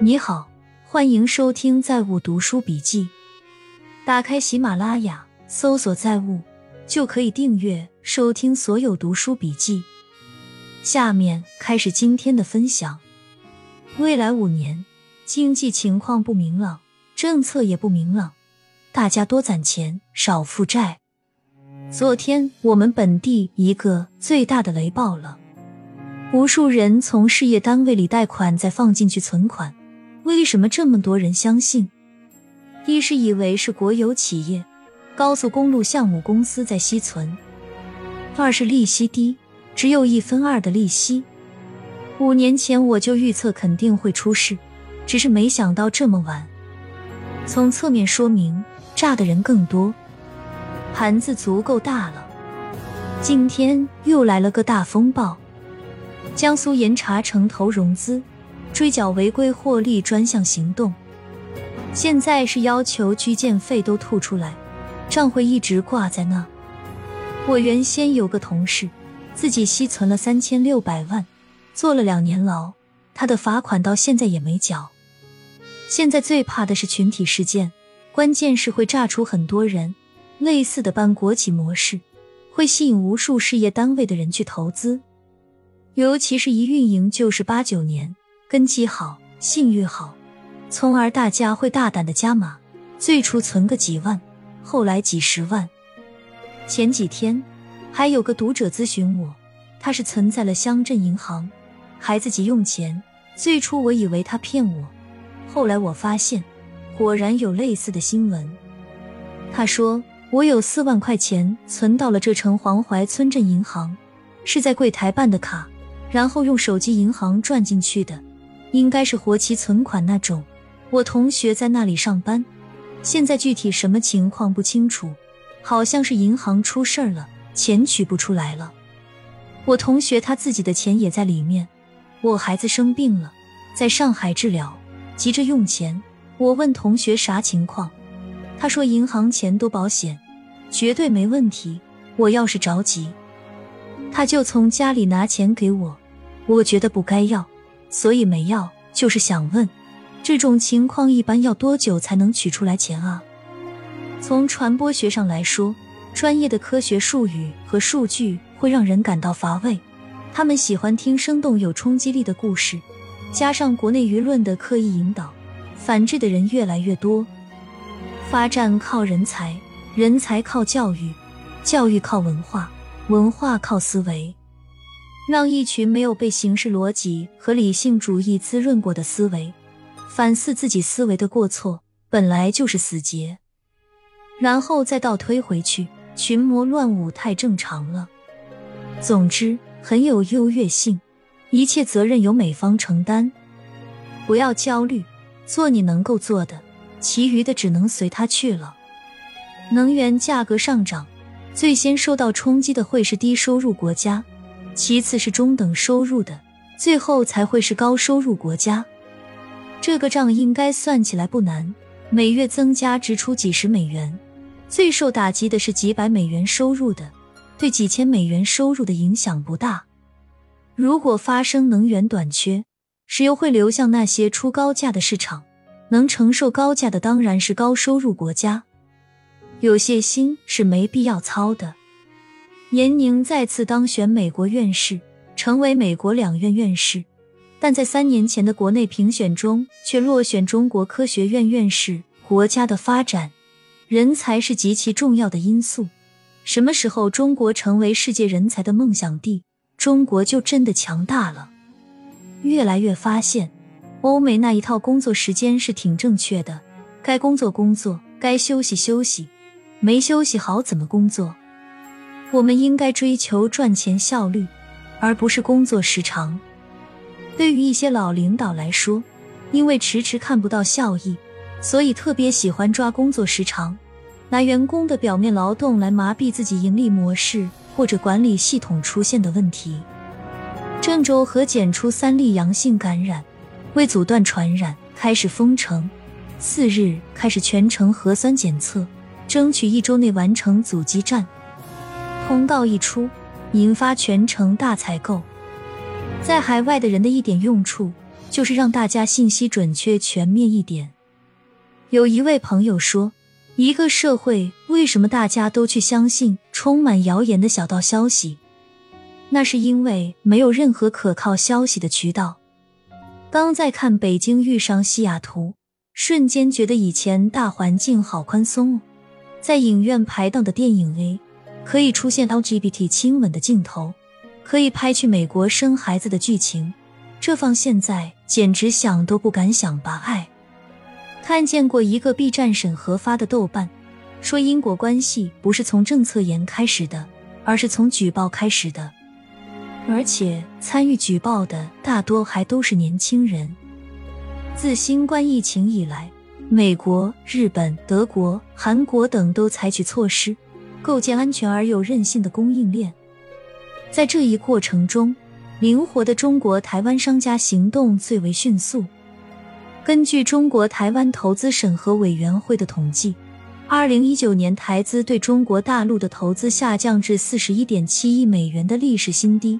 你好，欢迎收听《在物读书笔记》。打开喜马拉雅，搜索“在物”，就可以订阅收听所有读书笔记。下面开始今天的分享。未来五年，经济情况不明朗，政策也不明朗，大家多攒钱，少负债。昨天我们本地一个最大的雷爆了，无数人从事业单位里贷款，再放进去存款。为什么这么多人相信？一是以为是国有企业、高速公路项目公司在吸存；二是利息低，只有一分二的利息。五年前我就预测肯定会出事，只是没想到这么晚。从侧面说明，炸的人更多，盘子足够大了。今天又来了个大风暴，江苏盐茶城投融资。追缴违规获利专项行动，现在是要求居建费都吐出来，账会一直挂在那。我原先有个同事，自己吸存了三千六百万，坐了两年牢，他的罚款到现在也没缴。现在最怕的是群体事件，关键是会炸出很多人，类似的办国企模式，会吸引无数事业单位的人去投资，尤其是一运营就是八九年。根基好，信誉好，从而大家会大胆的加码，最初存个几万，后来几十万。前几天还有个读者咨询我，他是存在了乡镇银行，孩子急用钱。最初我以为他骗我，后来我发现果然有类似的新闻。他说我有四万块钱存到了这城黄淮村镇银行，是在柜台办的卡，然后用手机银行转进去的。应该是活期存款那种，我同学在那里上班，现在具体什么情况不清楚，好像是银行出事儿了，钱取不出来了。我同学他自己的钱也在里面，我孩子生病了，在上海治疗，急着用钱。我问同学啥情况，他说银行钱都保险，绝对没问题。我要是着急，他就从家里拿钱给我，我觉得不该要。所以没要，就是想问，这种情况一般要多久才能取出来钱啊？从传播学上来说，专业的科学术语和数据会让人感到乏味，他们喜欢听生动有冲击力的故事，加上国内舆论的刻意引导，反制的人越来越多。发展靠人才，人才靠教育，教育靠文化，文化靠思维。让一群没有被形式逻辑和理性主义滋润过的思维反思自己思维的过错，本来就是死结，然后再倒推回去，群魔乱舞太正常了。总之，很有优越性，一切责任由美方承担。不要焦虑，做你能够做的，其余的只能随他去了。能源价格上涨，最先受到冲击的会是低收入国家。其次是中等收入的，最后才会是高收入国家。这个账应该算起来不难，每月增加支出几十美元。最受打击的是几百美元收入的，对几千美元收入的影响不大。如果发生能源短缺，石油会流向那些出高价的市场，能承受高价的当然是高收入国家。有些心是没必要操的。严宁再次当选美国院士，成为美国两院院士，但在三年前的国内评选中却落选中国科学院院士。国家的发展，人才是极其重要的因素。什么时候中国成为世界人才的梦想地，中国就真的强大了。越来越发现，欧美那一套工作时间是挺正确的，该工作工作，该休息休息，没休息好怎么工作？我们应该追求赚钱效率，而不是工作时长。对于一些老领导来说，因为迟迟看不到效益，所以特别喜欢抓工作时长，拿员工的表面劳动来麻痹自己盈利模式或者管理系统出现的问题。郑州核检出三例阳性感染，为阻断传染，开始封城，次日开始全程核酸检测，争取一周内完成阻击战。通告一出，引发全城大采购。在海外的人的一点用处，就是让大家信息准确、全面一点。有一位朋友说，一个社会为什么大家都去相信充满谣言的小道消息？那是因为没有任何可靠消息的渠道。刚在看北京遇上西雅图，瞬间觉得以前大环境好宽松哦，在影院排档的电影 A 可以出现 LGBT 亲吻的镜头，可以拍去美国生孩子的剧情，这放现在简直想都不敢想吧？爱看见过一个 B 站审核发的豆瓣，说因果关系不是从政策严开始的，而是从举报开始的。而且参与举报的大多还都是年轻人。自新冠疫情以来，美国、日本、德国、韩国等都采取措施，构建安全而又韧性的供应链。在这一过程中，灵活的中国台湾商家行动最为迅速。根据中国台湾投资审核委员会的统计，二零一九年台资对中国大陆的投资下降至四十一点七亿美元的历史新低。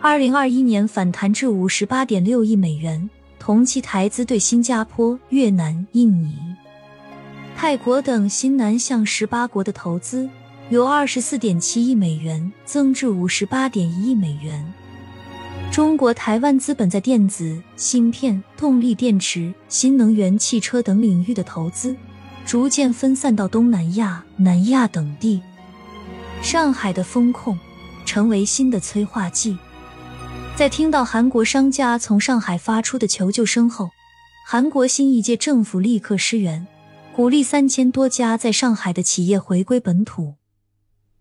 二零二一年反弹至五十八点六亿美元，同期台资对新加坡、越南、印尼、泰国等新南向十八国的投资由二十四点七亿美元增至五十八点一亿美元。中国台湾资本在电子、芯片、动力电池、新能源汽车等领域的投资逐渐分散到东南亚、南亚等地。上海的风控成为新的催化剂。在听到韩国商家从上海发出的求救声后，韩国新一届政府立刻施援，鼓励三千多家在上海的企业回归本土。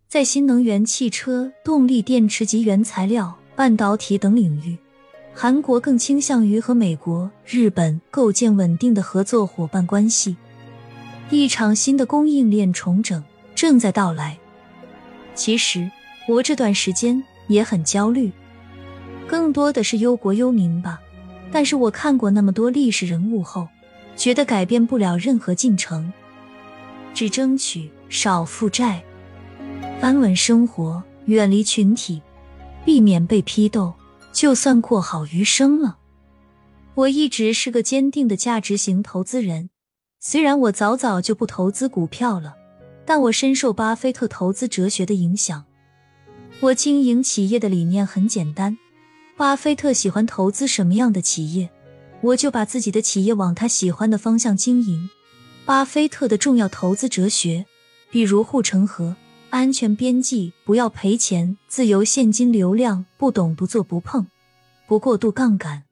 在新能源汽车、动力电池及原材料、半导体等领域，韩国更倾向于和美国、日本构建稳定的合作伙伴关系。一场新的供应链重整正在到来。其实我这段时间也很焦虑。更多的是忧国忧民吧，但是我看过那么多历史人物后，觉得改变不了任何进程，只争取少负债，安稳生活，远离群体，避免被批斗，就算过好余生了。我一直是个坚定的价值型投资人，虽然我早早就不投资股票了，但我深受巴菲特投资哲学的影响。我经营企业的理念很简单。巴菲特喜欢投资什么样的企业，我就把自己的企业往他喜欢的方向经营。巴菲特的重要投资哲学，比如护城河、安全边际、不要赔钱、自由现金流量、不懂不做不碰、不过度杠杆，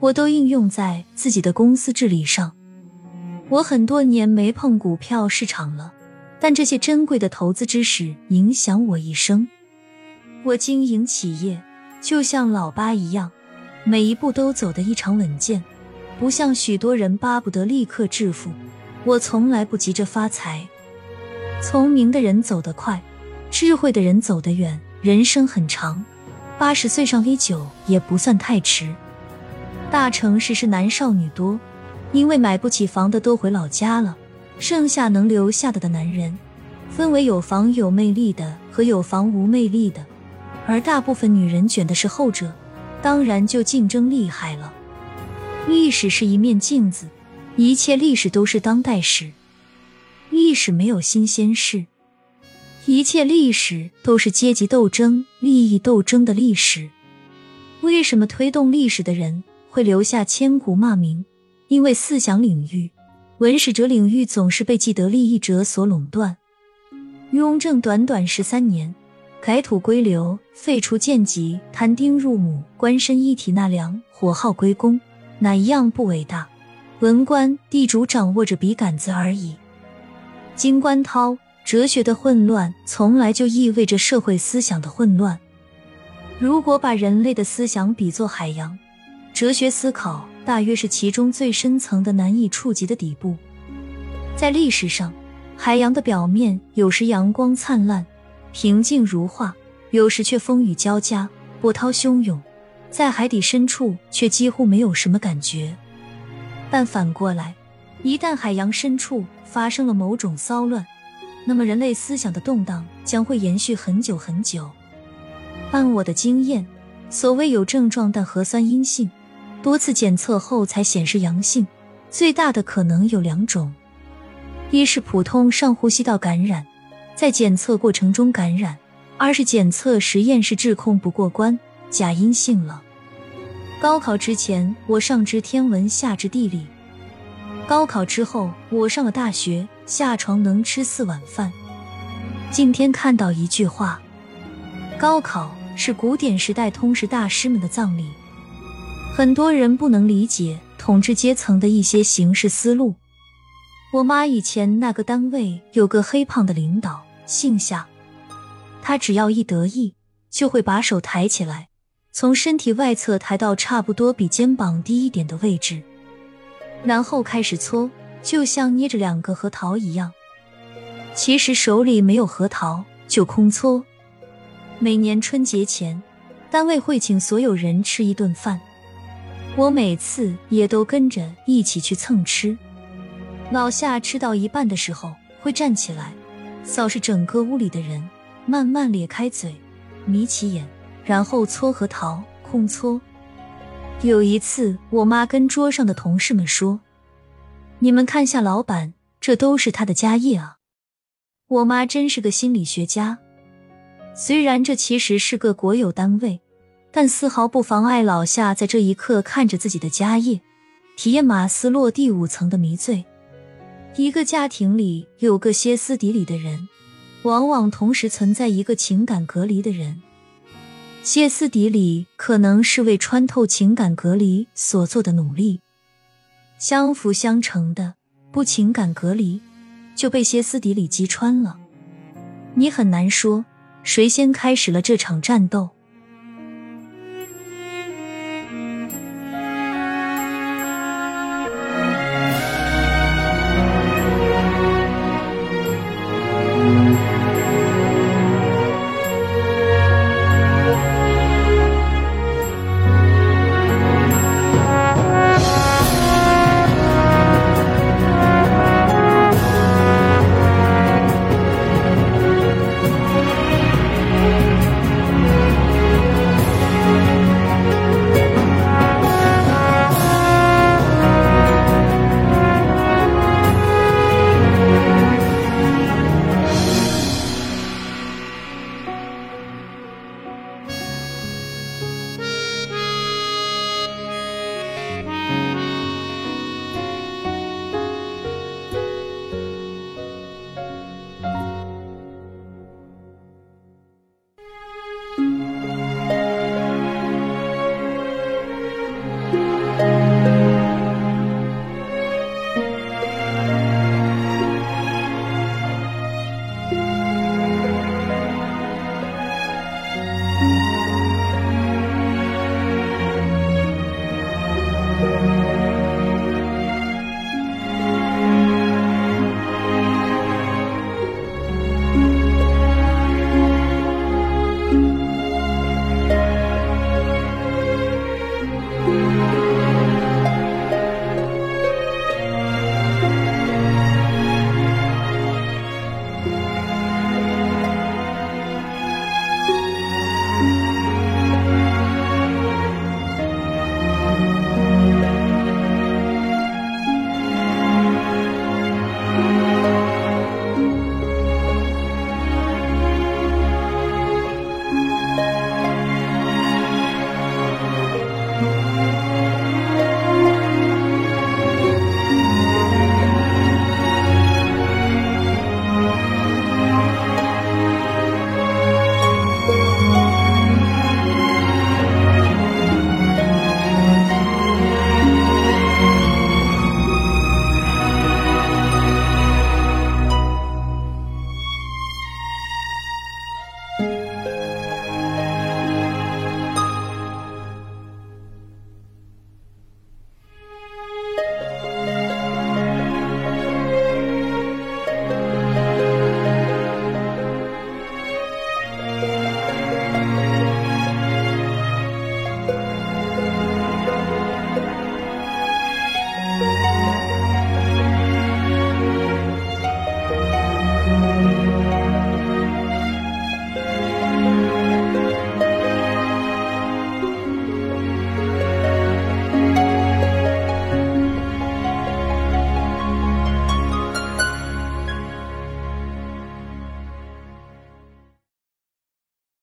我都应用在自己的公司治理上。我很多年没碰股票市场了，但这些珍贵的投资知识影响我一生。我经营企业。就像老八一样，每一步都走得异常稳健，不像许多人巴不得立刻致富。我从来不急着发财。聪明的人走得快，智慧的人走得远。人生很长，八十岁上 A 九也不算太迟。大城市是男少女多，因为买不起房的都回老家了，剩下能留下的的男人，分为有房有魅力的和有房无魅力的。而大部分女人卷的是后者，当然就竞争厉害了。历史是一面镜子，一切历史都是当代史。历史没有新鲜事，一切历史都是阶级斗争、利益斗争的历史。为什么推动历史的人会留下千古骂名？因为思想领域、文史哲领域总是被既得利益者所垄断。雍正短短十三年。改土归流，废除贱籍，摊丁入亩，官绅一体纳粮，火耗归公，哪一样不伟大？文官地主掌握着笔杆子而已。金观涛，哲学的混乱从来就意味着社会思想的混乱。如果把人类的思想比作海洋，哲学思考大约是其中最深层的、难以触及的底部。在历史上，海洋的表面有时阳光灿烂。平静如画，有时却风雨交加，波涛汹涌；在海底深处，却几乎没有什么感觉。但反过来，一旦海洋深处发生了某种骚乱，那么人类思想的动荡将会延续很久很久。按我的经验，所谓有症状但核酸阴性，多次检测后才显示阳性，最大的可能有两种：一是普通上呼吸道感染，在检测过程中感染；二是检测实验室质控不过关，假阴性了。高考之前，我上知天文，下知地理；高考之后，我上了大学，下床能吃四碗饭。今天看到一句话：高考是古典时代通识大师们的葬礼。很多人不能理解统治阶层的一些行事思路。我妈以前那个单位有个黑胖的领导，姓夏，他只要一得意，就会把手抬起来。从身体外侧抬到差不多比肩膀低一点的位置，然后开始搓，就像捏着两个核桃一样。其实手里没有核桃，就空搓。每年春节前，单位会请所有人吃一顿饭，我每次也都跟着一起去蹭吃。老夏吃到一半的时候，会站起来，扫视整个屋里的人，慢慢咧开嘴，眯起眼。然后搓核桃，空搓。有一次，我妈跟桌上的同事们说：“你们看下老板，这都是他的家业啊。”我妈真是个心理学家。虽然这其实是个国有单位，但丝毫不妨碍老夏在这一刻看着自己的家业，体验马斯洛第五层的迷醉。一个家庭里有个歇斯底里的人，往往同时存在一个情感隔离的人。歇斯底里可能是为穿透情感隔离所做的努力，相辅相成的，不情感隔离就被歇斯底里击穿了。你很难说谁先开始了这场战斗。